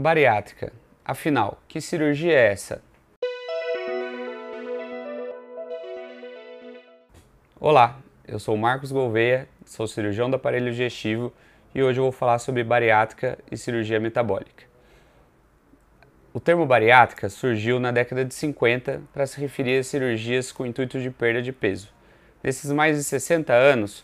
Bariátrica. Afinal, que cirurgia é essa? Olá, eu sou Marcos Gouveia, sou cirurgião do aparelho digestivo e hoje eu vou falar sobre bariátrica e cirurgia metabólica. O termo bariátrica surgiu na década de 50 para se referir a cirurgias com intuito de perda de peso. Nesses mais de 60 anos,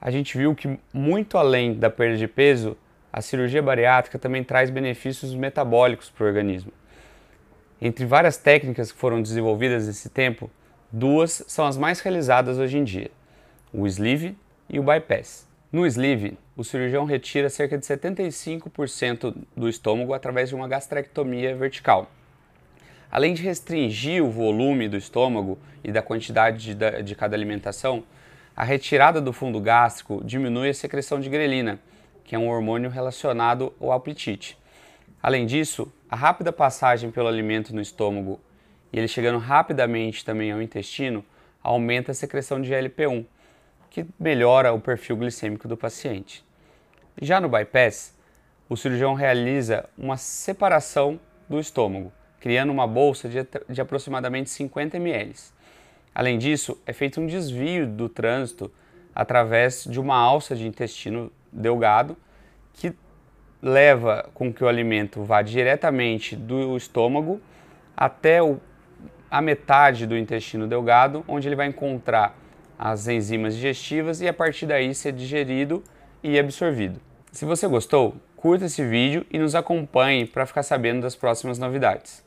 a gente viu que muito além da perda de peso, a cirurgia bariátrica também traz benefícios metabólicos para o organismo. Entre várias técnicas que foram desenvolvidas nesse tempo, duas são as mais realizadas hoje em dia: o sleeve e o bypass. No sleeve, o cirurgião retira cerca de 75% do estômago através de uma gastrectomia vertical. Além de restringir o volume do estômago e da quantidade de, de cada alimentação, a retirada do fundo gástrico diminui a secreção de grelina, que é um hormônio relacionado ao apetite. Além disso, a rápida passagem pelo alimento no estômago e ele chegando rapidamente também ao intestino aumenta a secreção de GLP-1, que melhora o perfil glicêmico do paciente. Já no bypass, o cirurgião realiza uma separação do estômago, criando uma bolsa de, de aproximadamente 50 ml. Além disso, é feito um desvio do trânsito através de uma alça de intestino delgado que leva com que o alimento vá diretamente do estômago até o, a metade do intestino delgado, onde ele vai encontrar as enzimas digestivas e a partir daí ser digerido e absorvido. Se você gostou, curta esse vídeo e nos acompanhe para ficar sabendo das próximas novidades.